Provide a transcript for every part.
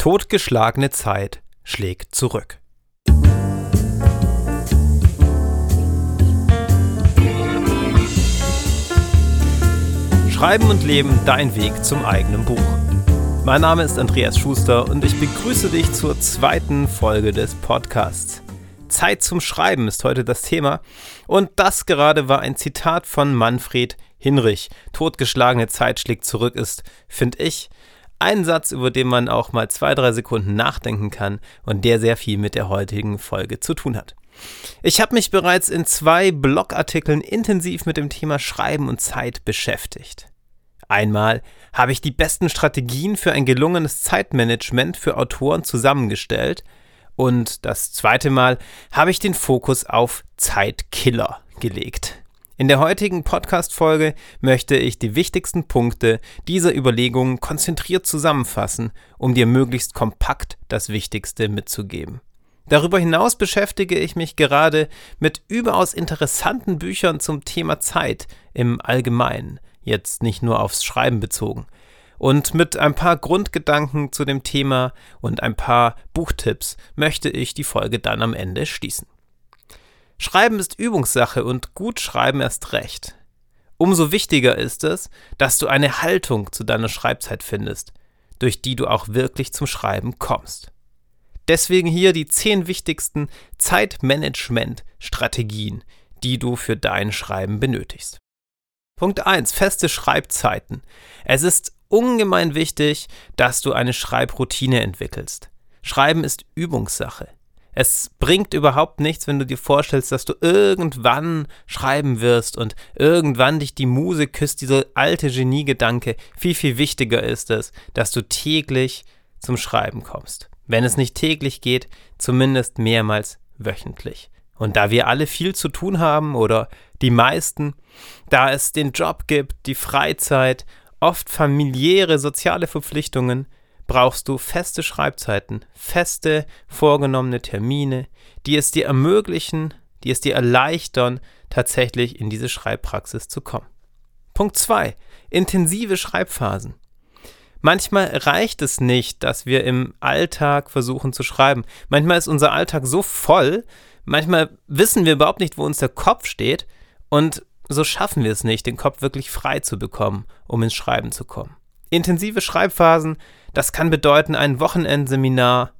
Totgeschlagene Zeit schlägt zurück. Schreiben und Leben, dein Weg zum eigenen Buch. Mein Name ist Andreas Schuster und ich begrüße dich zur zweiten Folge des Podcasts. Zeit zum Schreiben ist heute das Thema und das gerade war ein Zitat von Manfred Hinrich. Totgeschlagene Zeit schlägt zurück ist, finde ich, ein Satz, über den man auch mal zwei, drei Sekunden nachdenken kann und der sehr viel mit der heutigen Folge zu tun hat. Ich habe mich bereits in zwei Blogartikeln intensiv mit dem Thema Schreiben und Zeit beschäftigt. Einmal habe ich die besten Strategien für ein gelungenes Zeitmanagement für Autoren zusammengestellt und das zweite Mal habe ich den Fokus auf Zeitkiller gelegt. In der heutigen Podcast-Folge möchte ich die wichtigsten Punkte dieser Überlegungen konzentriert zusammenfassen, um dir möglichst kompakt das Wichtigste mitzugeben. Darüber hinaus beschäftige ich mich gerade mit überaus interessanten Büchern zum Thema Zeit im Allgemeinen, jetzt nicht nur aufs Schreiben bezogen. Und mit ein paar Grundgedanken zu dem Thema und ein paar Buchtipps möchte ich die Folge dann am Ende schließen. Schreiben ist Übungssache und gut schreiben erst recht. Umso wichtiger ist es, dass du eine Haltung zu deiner Schreibzeit findest, durch die du auch wirklich zum Schreiben kommst. Deswegen hier die zehn wichtigsten Zeitmanagement-Strategien, die du für dein Schreiben benötigst. Punkt 1. Feste Schreibzeiten. Es ist ungemein wichtig, dass du eine Schreibroutine entwickelst. Schreiben ist Übungssache. Es bringt überhaupt nichts, wenn du dir vorstellst, dass du irgendwann schreiben wirst und irgendwann dich die Muse küsst, dieser alte Geniegedanke. Viel, viel wichtiger ist es, dass du täglich zum Schreiben kommst. Wenn es nicht täglich geht, zumindest mehrmals wöchentlich. Und da wir alle viel zu tun haben oder die meisten, da es den Job gibt, die Freizeit, oft familiäre, soziale Verpflichtungen, brauchst du feste Schreibzeiten, feste vorgenommene Termine, die es dir ermöglichen, die es dir erleichtern, tatsächlich in diese Schreibpraxis zu kommen. Punkt 2. Intensive Schreibphasen. Manchmal reicht es nicht, dass wir im Alltag versuchen zu schreiben. Manchmal ist unser Alltag so voll, manchmal wissen wir überhaupt nicht, wo uns der Kopf steht und so schaffen wir es nicht, den Kopf wirklich frei zu bekommen, um ins Schreiben zu kommen. Intensive Schreibphasen, das kann bedeuten ein Wochenendseminar,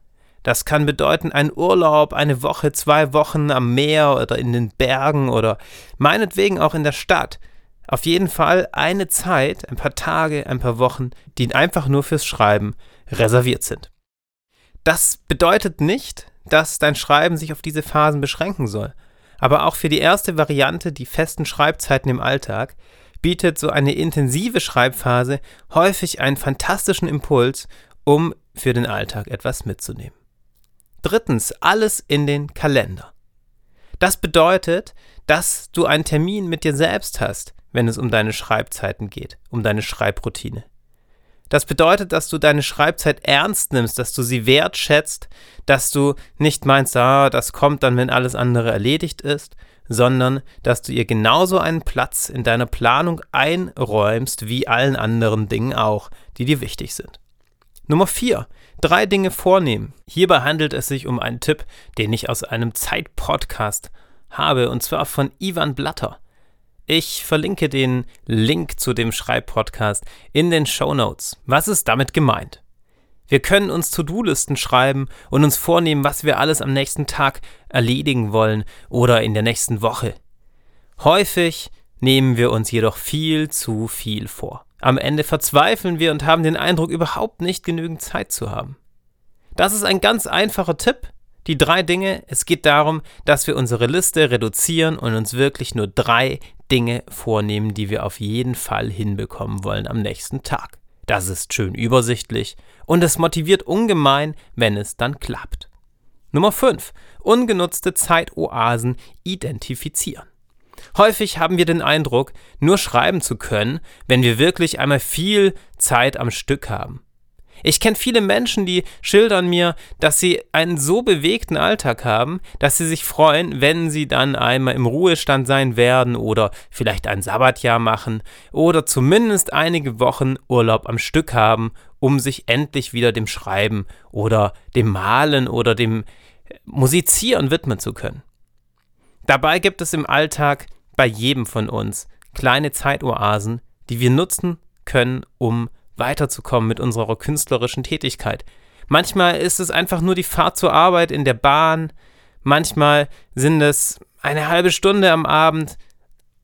das kann bedeuten ein Urlaub, eine Woche, zwei Wochen am Meer oder in den Bergen oder meinetwegen auch in der Stadt. Auf jeden Fall eine Zeit, ein paar Tage, ein paar Wochen, die einfach nur fürs Schreiben reserviert sind. Das bedeutet nicht, dass dein Schreiben sich auf diese Phasen beschränken soll. Aber auch für die erste Variante, die festen Schreibzeiten im Alltag, bietet so eine intensive Schreibphase häufig einen fantastischen Impuls, um für den Alltag etwas mitzunehmen. Drittens, alles in den Kalender. Das bedeutet, dass du einen Termin mit dir selbst hast, wenn es um deine Schreibzeiten geht, um deine Schreibroutine. Das bedeutet, dass du deine Schreibzeit ernst nimmst, dass du sie wertschätzt, dass du nicht meinst, ah, das kommt dann, wenn alles andere erledigt ist, sondern dass du ihr genauso einen Platz in deiner Planung einräumst wie allen anderen Dingen auch, die dir wichtig sind. Nummer 4. Drei Dinge vornehmen. Hierbei handelt es sich um einen Tipp, den ich aus einem Zeit-Podcast habe, und zwar von Ivan Blatter. Ich verlinke den Link zu dem Schreibpodcast in den Show Notes. Was ist damit gemeint? Wir können uns To-Do-Listen schreiben und uns vornehmen, was wir alles am nächsten Tag erledigen wollen oder in der nächsten Woche. Häufig nehmen wir uns jedoch viel zu viel vor. Am Ende verzweifeln wir und haben den Eindruck, überhaupt nicht genügend Zeit zu haben. Das ist ein ganz einfacher Tipp. Die drei Dinge, es geht darum, dass wir unsere Liste reduzieren und uns wirklich nur drei Dinge vornehmen, die wir auf jeden Fall hinbekommen wollen am nächsten Tag. Das ist schön übersichtlich und es motiviert ungemein, wenn es dann klappt. Nummer 5. Ungenutzte Zeitoasen identifizieren. Häufig haben wir den Eindruck, nur schreiben zu können, wenn wir wirklich einmal viel Zeit am Stück haben. Ich kenne viele Menschen, die schildern mir, dass sie einen so bewegten Alltag haben, dass sie sich freuen, wenn sie dann einmal im Ruhestand sein werden oder vielleicht ein Sabbatjahr machen oder zumindest einige Wochen Urlaub am Stück haben, um sich endlich wieder dem Schreiben oder dem Malen oder dem Musizieren widmen zu können. Dabei gibt es im Alltag bei jedem von uns kleine Zeitoasen, die wir nutzen können, um weiterzukommen mit unserer künstlerischen Tätigkeit. Manchmal ist es einfach nur die Fahrt zur Arbeit in der Bahn, manchmal sind es eine halbe Stunde am Abend,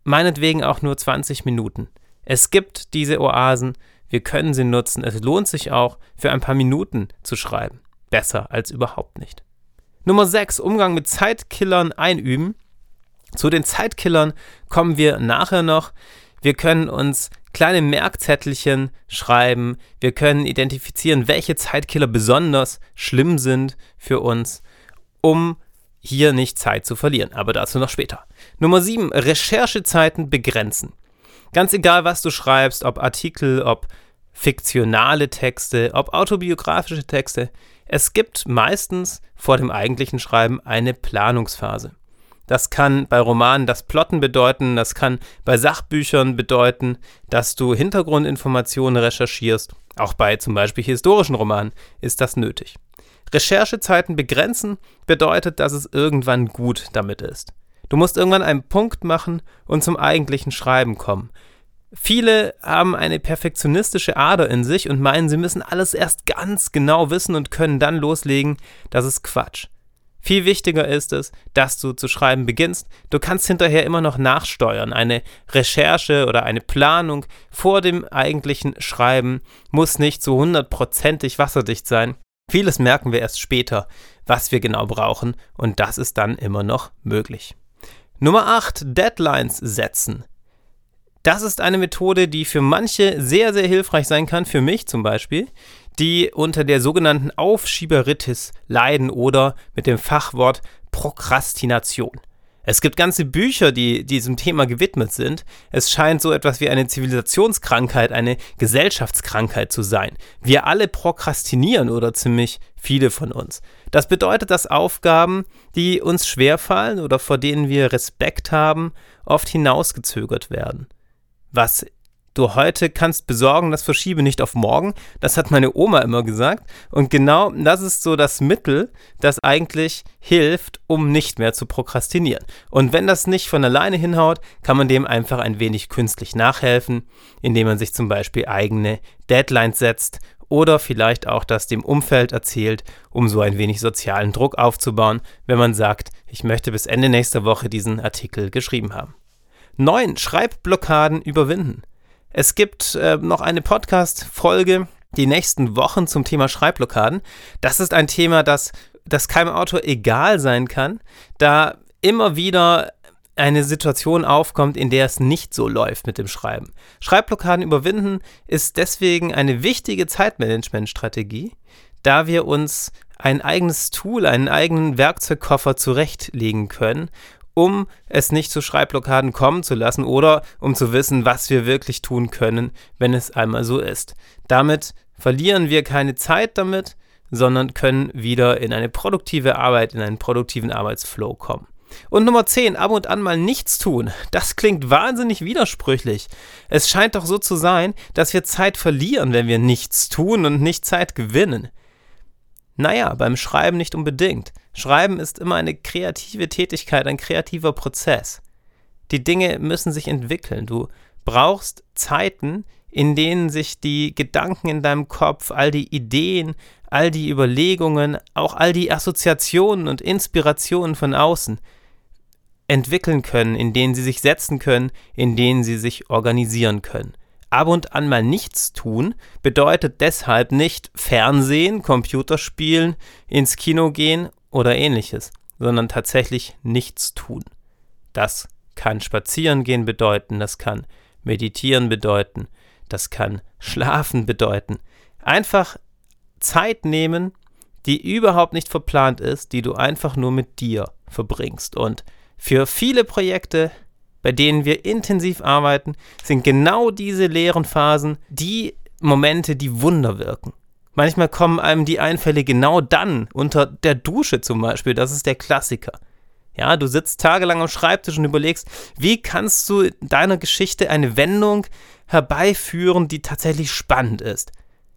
meinetwegen auch nur 20 Minuten. Es gibt diese Oasen, wir können sie nutzen. Es lohnt sich auch, für ein paar Minuten zu schreiben. Besser als überhaupt nicht. Nummer 6. Umgang mit Zeitkillern einüben. Zu den Zeitkillern kommen wir nachher noch. Wir können uns kleine Merkzettelchen schreiben. Wir können identifizieren, welche Zeitkiller besonders schlimm sind für uns, um hier nicht Zeit zu verlieren. Aber dazu noch später. Nummer 7. Recherchezeiten begrenzen. Ganz egal, was du schreibst, ob Artikel, ob fiktionale Texte, ob autobiografische Texte, es gibt meistens vor dem eigentlichen Schreiben eine Planungsphase. Das kann bei Romanen das Plotten bedeuten, das kann bei Sachbüchern bedeuten, dass du Hintergrundinformationen recherchierst. Auch bei zum Beispiel historischen Romanen ist das nötig. Recherchezeiten begrenzen bedeutet, dass es irgendwann gut damit ist. Du musst irgendwann einen Punkt machen und zum eigentlichen Schreiben kommen. Viele haben eine perfektionistische Ader in sich und meinen, sie müssen alles erst ganz genau wissen und können dann loslegen. Das ist Quatsch. Viel wichtiger ist es, dass du zu schreiben beginnst. Du kannst hinterher immer noch nachsteuern. Eine Recherche oder eine Planung vor dem eigentlichen Schreiben muss nicht so hundertprozentig wasserdicht sein. Vieles merken wir erst später, was wir genau brauchen und das ist dann immer noch möglich. Nummer 8. Deadlines setzen. Das ist eine Methode, die für manche sehr, sehr hilfreich sein kann, für mich zum Beispiel, die unter der sogenannten Aufschieberitis leiden oder mit dem Fachwort Prokrastination. Es gibt ganze Bücher, die diesem Thema gewidmet sind. Es scheint so etwas wie eine Zivilisationskrankheit, eine Gesellschaftskrankheit zu sein. Wir alle prokrastinieren oder ziemlich viele von uns. Das bedeutet, dass Aufgaben, die uns schwerfallen oder vor denen wir Respekt haben, oft hinausgezögert werden. Was du heute kannst besorgen, das verschiebe nicht auf morgen. Das hat meine Oma immer gesagt. Und genau das ist so das Mittel, das eigentlich hilft, um nicht mehr zu prokrastinieren. Und wenn das nicht von alleine hinhaut, kann man dem einfach ein wenig künstlich nachhelfen, indem man sich zum Beispiel eigene Deadlines setzt oder vielleicht auch das dem Umfeld erzählt, um so ein wenig sozialen Druck aufzubauen, wenn man sagt, ich möchte bis Ende nächster Woche diesen Artikel geschrieben haben. 9. Schreibblockaden überwinden. Es gibt äh, noch eine Podcast-Folge die nächsten Wochen zum Thema Schreibblockaden. Das ist ein Thema, das, das keinem Autor egal sein kann, da immer wieder eine Situation aufkommt, in der es nicht so läuft mit dem Schreiben. Schreibblockaden überwinden ist deswegen eine wichtige Zeitmanagementstrategie, da wir uns ein eigenes Tool, einen eigenen Werkzeugkoffer zurechtlegen können, um es nicht zu Schreibblockaden kommen zu lassen oder um zu wissen, was wir wirklich tun können, wenn es einmal so ist. Damit verlieren wir keine Zeit damit, sondern können wieder in eine produktive Arbeit, in einen produktiven Arbeitsflow kommen. Und Nummer 10, ab und an mal nichts tun. Das klingt wahnsinnig widersprüchlich. Es scheint doch so zu sein, dass wir Zeit verlieren, wenn wir nichts tun und nicht Zeit gewinnen. Naja, beim Schreiben nicht unbedingt. Schreiben ist immer eine kreative Tätigkeit, ein kreativer Prozess. Die Dinge müssen sich entwickeln. Du brauchst Zeiten, in denen sich die Gedanken in deinem Kopf, all die Ideen, all die Überlegungen, auch all die Assoziationen und Inspirationen von außen entwickeln können, in denen sie sich setzen können, in denen sie sich organisieren können ab und an mal nichts tun bedeutet deshalb nicht Fernsehen, Computerspielen, ins Kino gehen oder ähnliches, sondern tatsächlich nichts tun. Das kann spazieren gehen bedeuten, das kann meditieren bedeuten, das kann schlafen bedeuten. Einfach Zeit nehmen, die überhaupt nicht verplant ist, die du einfach nur mit dir verbringst. Und für viele Projekte bei denen wir intensiv arbeiten, sind genau diese leeren Phasen die Momente, die Wunder wirken. Manchmal kommen einem die Einfälle genau dann, unter der Dusche zum Beispiel. Das ist der Klassiker. Ja, du sitzt tagelang am Schreibtisch und überlegst, wie kannst du deiner Geschichte eine Wendung herbeiführen, die tatsächlich spannend ist.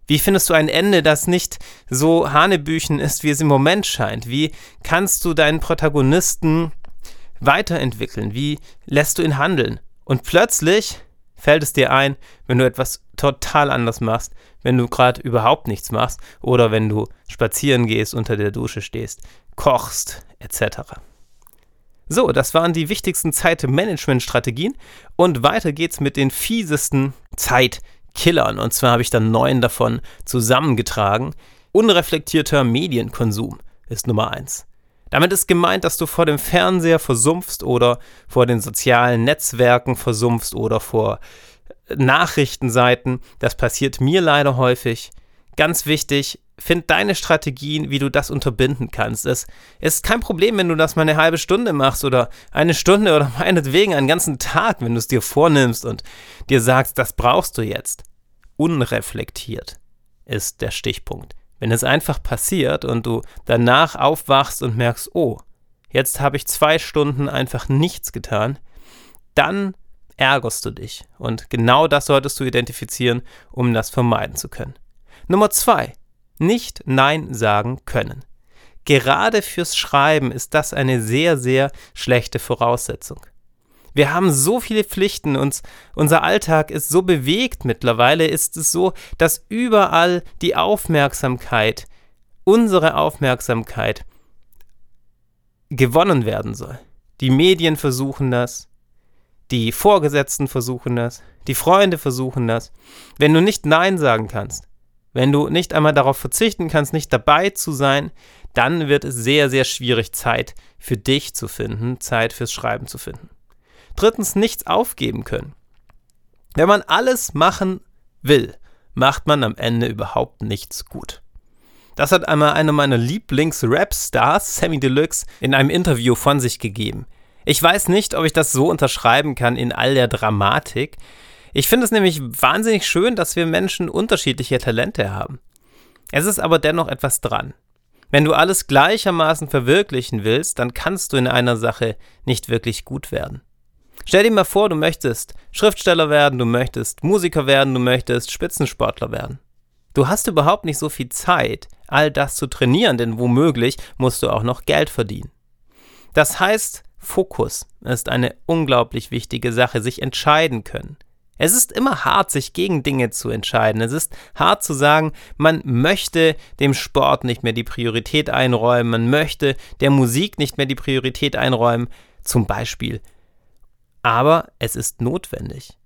Wie findest du ein Ende, das nicht so Hanebüchen ist, wie es im Moment scheint? Wie kannst du deinen Protagonisten weiterentwickeln? Wie lässt du ihn handeln? Und plötzlich fällt es dir ein, wenn du etwas total anders machst, wenn du gerade überhaupt nichts machst oder wenn du spazieren gehst, unter der Dusche stehst, kochst etc. So, das waren die wichtigsten Zeitmanagement-Strategien und weiter geht's mit den fiesesten Zeitkillern und zwar habe ich dann neun davon zusammengetragen. Unreflektierter Medienkonsum ist Nummer eins. Damit ist gemeint, dass du vor dem Fernseher versumpfst oder vor den sozialen Netzwerken versumpfst oder vor Nachrichtenseiten. Das passiert mir leider häufig. Ganz wichtig, find deine Strategien, wie du das unterbinden kannst. Es ist kein Problem, wenn du das mal eine halbe Stunde machst oder eine Stunde oder meinetwegen einen ganzen Tag, wenn du es dir vornimmst und dir sagst, das brauchst du jetzt. Unreflektiert ist der Stichpunkt. Wenn es einfach passiert und du danach aufwachst und merkst, oh, jetzt habe ich zwei Stunden einfach nichts getan, dann ärgerst du dich. Und genau das solltest du identifizieren, um das vermeiden zu können. Nummer zwei, nicht Nein sagen können. Gerade fürs Schreiben ist das eine sehr, sehr schlechte Voraussetzung. Wir haben so viele Pflichten, uns, unser Alltag ist so bewegt mittlerweile, ist es so, dass überall die Aufmerksamkeit, unsere Aufmerksamkeit gewonnen werden soll. Die Medien versuchen das, die Vorgesetzten versuchen das, die Freunde versuchen das. Wenn du nicht Nein sagen kannst, wenn du nicht einmal darauf verzichten kannst, nicht dabei zu sein, dann wird es sehr, sehr schwierig, Zeit für dich zu finden, Zeit fürs Schreiben zu finden. Drittens, nichts aufgeben können. Wenn man alles machen will, macht man am Ende überhaupt nichts gut. Das hat einmal einer meiner Lieblings-Rap-Stars, Sammy Deluxe, in einem Interview von sich gegeben. Ich weiß nicht, ob ich das so unterschreiben kann in all der Dramatik. Ich finde es nämlich wahnsinnig schön, dass wir Menschen unterschiedliche Talente haben. Es ist aber dennoch etwas dran. Wenn du alles gleichermaßen verwirklichen willst, dann kannst du in einer Sache nicht wirklich gut werden. Stell dir mal vor, du möchtest Schriftsteller werden, du möchtest Musiker werden, du möchtest Spitzensportler werden. Du hast überhaupt nicht so viel Zeit, all das zu trainieren, denn womöglich musst du auch noch Geld verdienen. Das heißt, Fokus ist eine unglaublich wichtige Sache, sich entscheiden können. Es ist immer hart, sich gegen Dinge zu entscheiden. Es ist hart zu sagen, man möchte dem Sport nicht mehr die Priorität einräumen, man möchte der Musik nicht mehr die Priorität einräumen, zum Beispiel. Aber es ist notwendig.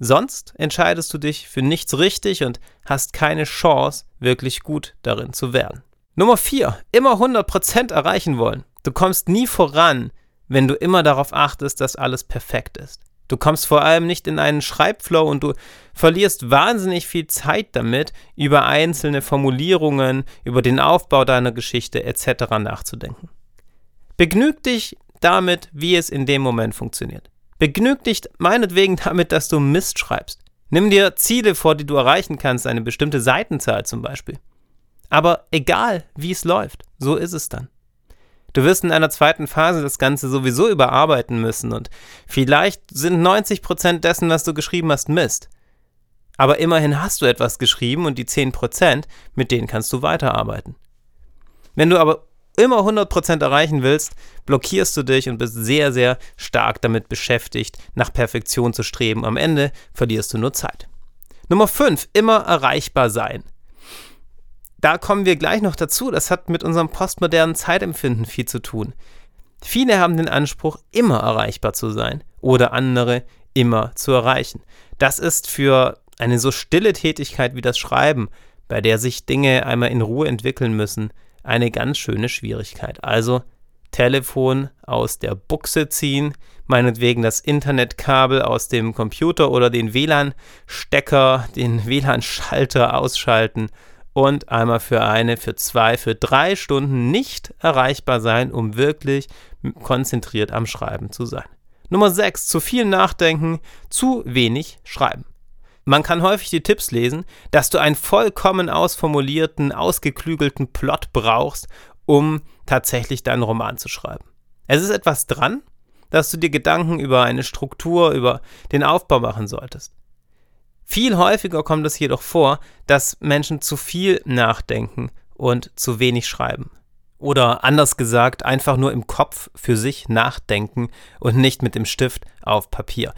Sonst entscheidest du dich für nichts richtig und hast keine Chance, wirklich gut darin zu werden. Nummer 4. Immer 100% erreichen wollen. Du kommst nie voran, wenn du immer darauf achtest, dass alles perfekt ist. Du kommst vor allem nicht in einen Schreibflow und du verlierst wahnsinnig viel Zeit damit, über einzelne Formulierungen, über den Aufbau deiner Geschichte etc. nachzudenken. Begnüg dich damit, wie es in dem Moment funktioniert. Begnüg dich meinetwegen damit, dass du Mist schreibst. Nimm dir Ziele vor, die du erreichen kannst, eine bestimmte Seitenzahl zum Beispiel. Aber egal, wie es läuft, so ist es dann. Du wirst in einer zweiten Phase das Ganze sowieso überarbeiten müssen und vielleicht sind 90% dessen, was du geschrieben hast, Mist. Aber immerhin hast du etwas geschrieben und die 10%, mit denen kannst du weiterarbeiten. Wenn du aber immer 100% erreichen willst, blockierst du dich und bist sehr, sehr stark damit beschäftigt, nach Perfektion zu streben. Am Ende verlierst du nur Zeit. Nummer 5. Immer erreichbar sein da kommen wir gleich noch dazu. Das hat mit unserem postmodernen Zeitempfinden viel zu tun. Viele haben den Anspruch, immer erreichbar zu sein oder andere immer zu erreichen. Das ist für eine so stille Tätigkeit wie das Schreiben, bei der sich Dinge einmal in Ruhe entwickeln müssen, eine ganz schöne Schwierigkeit. Also Telefon aus der Buchse ziehen, meinetwegen das Internetkabel aus dem Computer oder den WLAN-Stecker, den WLAN-Schalter ausschalten und einmal für eine, für zwei, für drei Stunden nicht erreichbar sein, um wirklich konzentriert am Schreiben zu sein. Nummer 6. Zu viel nachdenken, zu wenig schreiben. Man kann häufig die Tipps lesen, dass du einen vollkommen ausformulierten, ausgeklügelten Plot brauchst, um tatsächlich deinen Roman zu schreiben. Es ist etwas dran, dass du dir Gedanken über eine Struktur, über den Aufbau machen solltest. Viel häufiger kommt es jedoch vor, dass Menschen zu viel nachdenken und zu wenig schreiben. Oder anders gesagt, einfach nur im Kopf für sich nachdenken und nicht mit dem Stift auf Papier.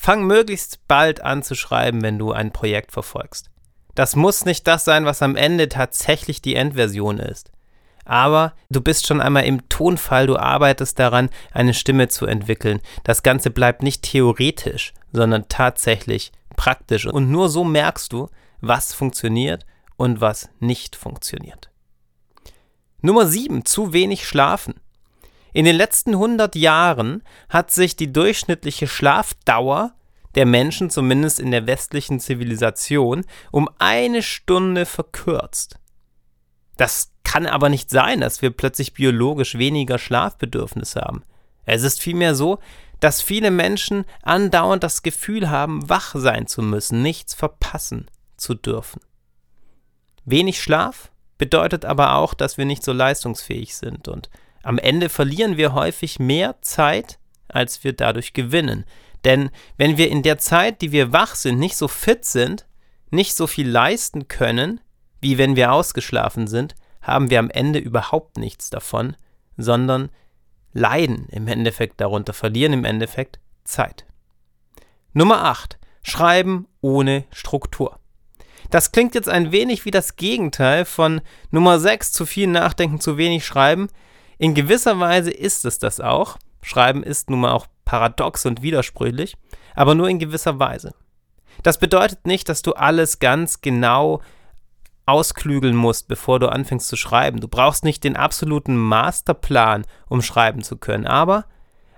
Fang möglichst bald an zu schreiben, wenn du ein Projekt verfolgst. Das muss nicht das sein, was am Ende tatsächlich die Endversion ist. Aber du bist schon einmal im Tonfall, du arbeitest daran, eine Stimme zu entwickeln. Das Ganze bleibt nicht theoretisch, sondern tatsächlich praktisch. Und nur so merkst du, was funktioniert und was nicht funktioniert. Nummer 7. Zu wenig schlafen. In den letzten 100 Jahren hat sich die durchschnittliche Schlafdauer der Menschen, zumindest in der westlichen Zivilisation, um eine Stunde verkürzt. Das kann aber nicht sein, dass wir plötzlich biologisch weniger Schlafbedürfnis haben. Es ist vielmehr so, dass viele Menschen andauernd das Gefühl haben, wach sein zu müssen, nichts verpassen zu dürfen. Wenig Schlaf bedeutet aber auch, dass wir nicht so leistungsfähig sind und am Ende verlieren wir häufig mehr Zeit, als wir dadurch gewinnen. Denn wenn wir in der Zeit, die wir wach sind, nicht so fit sind, nicht so viel leisten können, wie wenn wir ausgeschlafen sind, haben wir am Ende überhaupt nichts davon, sondern leiden im Endeffekt darunter, verlieren im Endeffekt Zeit. Nummer 8. Schreiben ohne Struktur. Das klingt jetzt ein wenig wie das Gegenteil von Nummer 6, zu viel nachdenken, zu wenig schreiben. In gewisser Weise ist es das auch. Schreiben ist nun mal auch paradox und widersprüchlich, aber nur in gewisser Weise. Das bedeutet nicht, dass du alles ganz genau ausklügeln musst, bevor du anfängst zu schreiben. Du brauchst nicht den absoluten Masterplan, um schreiben zu können, aber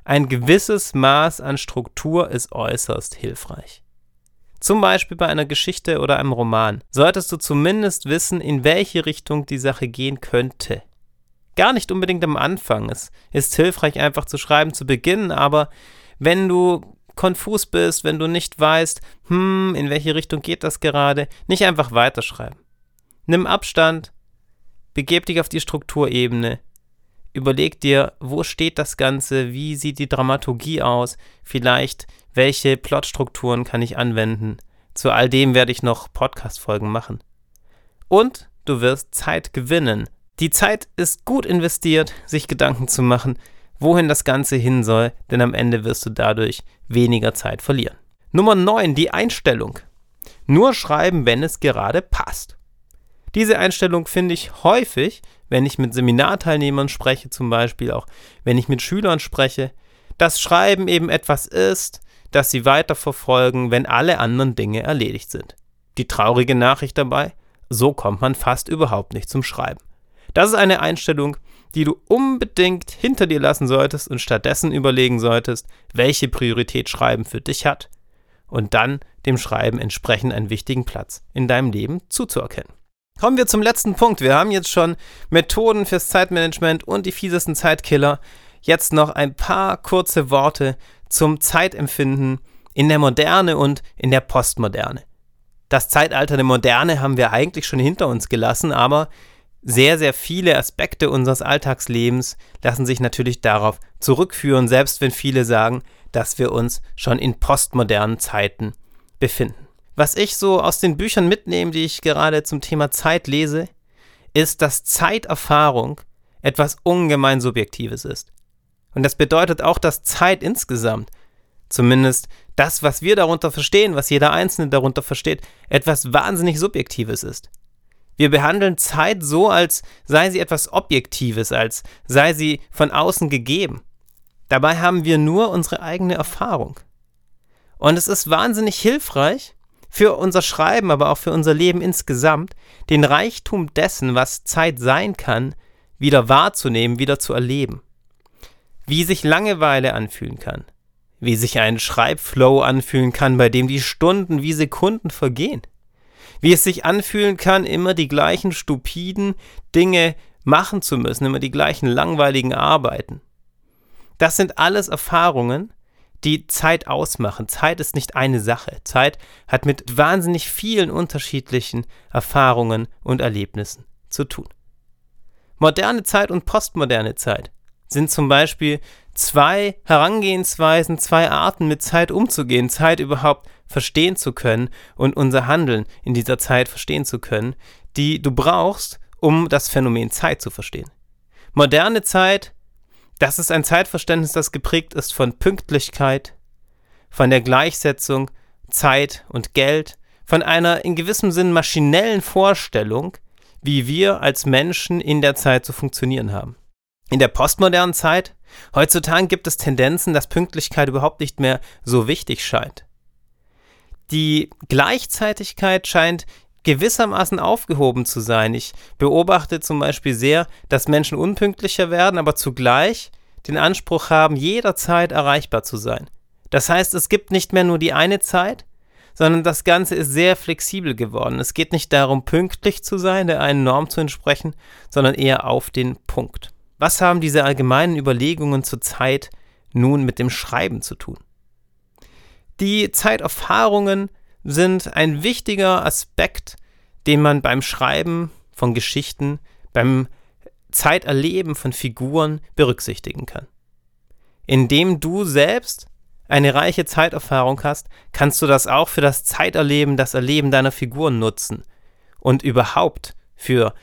ein gewisses Maß an Struktur ist äußerst hilfreich. Zum Beispiel bei einer Geschichte oder einem Roman solltest du zumindest wissen, in welche Richtung die Sache gehen könnte. Gar nicht unbedingt am Anfang. Es ist hilfreich, einfach zu schreiben zu beginnen, aber wenn du konfus bist, wenn du nicht weißt, hm, in welche Richtung geht das gerade, nicht einfach weiterschreiben. Nimm Abstand, begeb dich auf die Strukturebene, überleg dir, wo steht das Ganze, wie sieht die Dramaturgie aus, vielleicht welche Plotstrukturen kann ich anwenden. Zu all dem werde ich noch Podcast-Folgen machen. Und du wirst Zeit gewinnen. Die Zeit ist gut investiert, sich Gedanken zu machen, wohin das Ganze hin soll, denn am Ende wirst du dadurch weniger Zeit verlieren. Nummer 9, die Einstellung. Nur schreiben, wenn es gerade passt. Diese Einstellung finde ich häufig, wenn ich mit Seminarteilnehmern spreche, zum Beispiel auch wenn ich mit Schülern spreche, dass Schreiben eben etwas ist, das sie weiterverfolgen, wenn alle anderen Dinge erledigt sind. Die traurige Nachricht dabei, so kommt man fast überhaupt nicht zum Schreiben. Das ist eine Einstellung, die du unbedingt hinter dir lassen solltest und stattdessen überlegen solltest, welche Priorität Schreiben für dich hat und dann dem Schreiben entsprechend einen wichtigen Platz in deinem Leben zuzuerkennen. Kommen wir zum letzten Punkt. Wir haben jetzt schon Methoden fürs Zeitmanagement und die fiesesten Zeitkiller. Jetzt noch ein paar kurze Worte zum Zeitempfinden in der Moderne und in der Postmoderne. Das Zeitalter der Moderne haben wir eigentlich schon hinter uns gelassen, aber sehr, sehr viele Aspekte unseres Alltagslebens lassen sich natürlich darauf zurückführen, selbst wenn viele sagen, dass wir uns schon in postmodernen Zeiten befinden. Was ich so aus den Büchern mitnehme, die ich gerade zum Thema Zeit lese, ist, dass Zeiterfahrung etwas ungemein Subjektives ist. Und das bedeutet auch, dass Zeit insgesamt, zumindest das, was wir darunter verstehen, was jeder Einzelne darunter versteht, etwas wahnsinnig Subjektives ist. Wir behandeln Zeit so, als sei sie etwas Objektives, als sei sie von außen gegeben. Dabei haben wir nur unsere eigene Erfahrung. Und es ist wahnsinnig hilfreich, für unser Schreiben, aber auch für unser Leben insgesamt, den Reichtum dessen, was Zeit sein kann, wieder wahrzunehmen, wieder zu erleben. Wie sich Langeweile anfühlen kann, wie sich ein Schreibflow anfühlen kann, bei dem die Stunden wie Sekunden vergehen, wie es sich anfühlen kann, immer die gleichen stupiden Dinge machen zu müssen, immer die gleichen langweiligen Arbeiten. Das sind alles Erfahrungen, die Zeit ausmachen. Zeit ist nicht eine Sache. Zeit hat mit wahnsinnig vielen unterschiedlichen Erfahrungen und Erlebnissen zu tun. Moderne Zeit und postmoderne Zeit sind zum Beispiel zwei Herangehensweisen, zwei Arten mit Zeit umzugehen, Zeit überhaupt verstehen zu können und unser Handeln in dieser Zeit verstehen zu können, die du brauchst, um das Phänomen Zeit zu verstehen. Moderne Zeit das ist ein Zeitverständnis, das geprägt ist von Pünktlichkeit, von der Gleichsetzung Zeit und Geld, von einer in gewissem Sinn maschinellen Vorstellung, wie wir als Menschen in der Zeit zu funktionieren haben. In der postmodernen Zeit, heutzutage gibt es Tendenzen, dass Pünktlichkeit überhaupt nicht mehr so wichtig scheint. Die Gleichzeitigkeit scheint gewissermaßen aufgehoben zu sein. Ich beobachte zum Beispiel sehr, dass Menschen unpünktlicher werden, aber zugleich den Anspruch haben, jederzeit erreichbar zu sein. Das heißt, es gibt nicht mehr nur die eine Zeit, sondern das Ganze ist sehr flexibel geworden. Es geht nicht darum, pünktlich zu sein, der einen Norm zu entsprechen, sondern eher auf den Punkt. Was haben diese allgemeinen Überlegungen zur Zeit nun mit dem Schreiben zu tun? Die Zeiterfahrungen sind ein wichtiger Aspekt, den man beim Schreiben von Geschichten, beim Zeiterleben von Figuren berücksichtigen kann. Indem du selbst eine reiche Zeiterfahrung hast, kannst du das auch für das Zeiterleben, das Erleben deiner Figuren nutzen und überhaupt für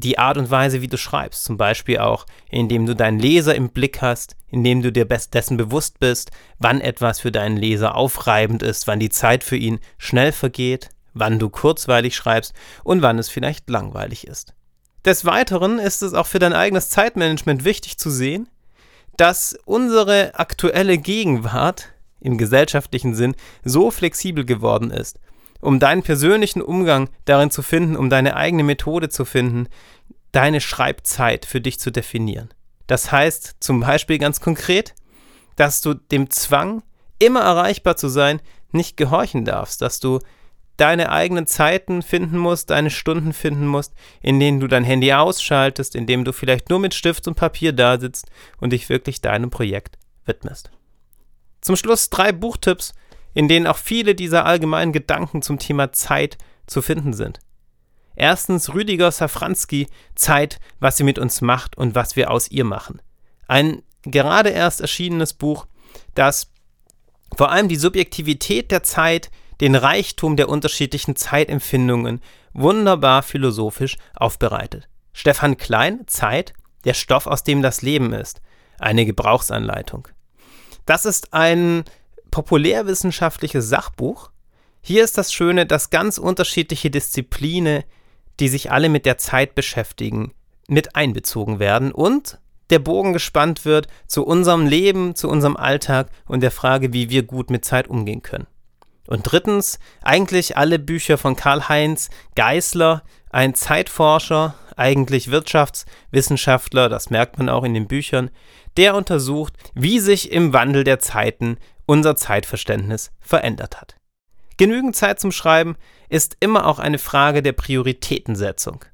die Art und Weise, wie du schreibst. Zum Beispiel auch, indem du deinen Leser im Blick hast, indem du dir dessen bewusst bist, wann etwas für deinen Leser aufreibend ist, wann die Zeit für ihn schnell vergeht, wann du kurzweilig schreibst und wann es vielleicht langweilig ist. Des Weiteren ist es auch für dein eigenes Zeitmanagement wichtig zu sehen, dass unsere aktuelle Gegenwart im gesellschaftlichen Sinn so flexibel geworden ist, um deinen persönlichen Umgang darin zu finden, um deine eigene Methode zu finden, deine Schreibzeit für dich zu definieren. Das heißt zum Beispiel ganz konkret, dass du dem Zwang, immer erreichbar zu sein, nicht gehorchen darfst, dass du deine eigenen Zeiten finden musst, deine Stunden finden musst, in denen du dein Handy ausschaltest, in dem du vielleicht nur mit Stift und Papier da sitzt und dich wirklich deinem Projekt widmest. Zum Schluss drei Buchtipps, in denen auch viele dieser allgemeinen Gedanken zum Thema Zeit zu finden sind. Erstens Rüdiger Safranski, Zeit, was sie mit uns macht und was wir aus ihr machen. Ein gerade erst erschienenes Buch, das vor allem die Subjektivität der Zeit, den Reichtum der unterschiedlichen Zeitempfindungen wunderbar philosophisch aufbereitet. Stefan Klein, Zeit, der Stoff, aus dem das Leben ist. Eine Gebrauchsanleitung. Das ist ein populärwissenschaftliches Sachbuch. Hier ist das Schöne, dass ganz unterschiedliche Disziplinen, die sich alle mit der Zeit beschäftigen, mit einbezogen werden und der Bogen gespannt wird zu unserem Leben, zu unserem Alltag und der Frage, wie wir gut mit Zeit umgehen können. Und drittens, eigentlich alle Bücher von Karl-Heinz Geißler, ein Zeitforscher, eigentlich Wirtschaftswissenschaftler, das merkt man auch in den Büchern, der untersucht, wie sich im Wandel der Zeiten unser Zeitverständnis verändert hat. Genügend Zeit zum Schreiben ist immer auch eine Frage der Prioritätensetzung.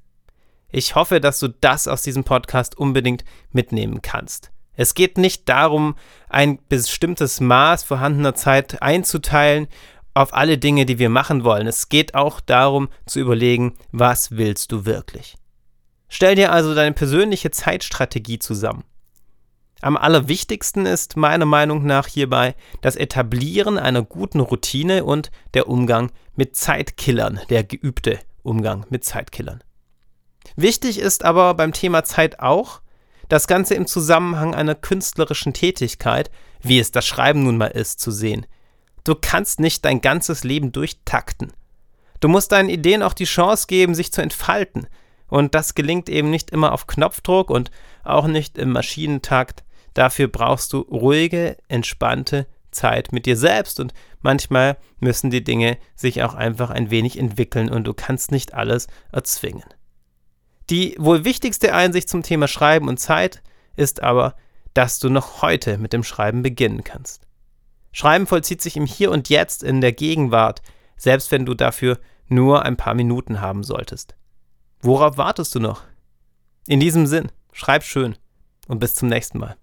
Ich hoffe, dass du das aus diesem Podcast unbedingt mitnehmen kannst. Es geht nicht darum, ein bestimmtes Maß vorhandener Zeit einzuteilen auf alle Dinge, die wir machen wollen. Es geht auch darum zu überlegen, was willst du wirklich. Stell dir also deine persönliche Zeitstrategie zusammen. Am allerwichtigsten ist meiner Meinung nach hierbei das Etablieren einer guten Routine und der Umgang mit Zeitkillern, der geübte Umgang mit Zeitkillern. Wichtig ist aber beim Thema Zeit auch, das Ganze im Zusammenhang einer künstlerischen Tätigkeit, wie es das Schreiben nun mal ist, zu sehen. Du kannst nicht dein ganzes Leben durchtakten. Du musst deinen Ideen auch die Chance geben, sich zu entfalten. Und das gelingt eben nicht immer auf Knopfdruck und auch nicht im Maschinentakt, Dafür brauchst du ruhige, entspannte Zeit mit dir selbst und manchmal müssen die Dinge sich auch einfach ein wenig entwickeln und du kannst nicht alles erzwingen. Die wohl wichtigste Einsicht zum Thema Schreiben und Zeit ist aber, dass du noch heute mit dem Schreiben beginnen kannst. Schreiben vollzieht sich im Hier und Jetzt in der Gegenwart, selbst wenn du dafür nur ein paar Minuten haben solltest. Worauf wartest du noch? In diesem Sinn, schreib schön und bis zum nächsten Mal.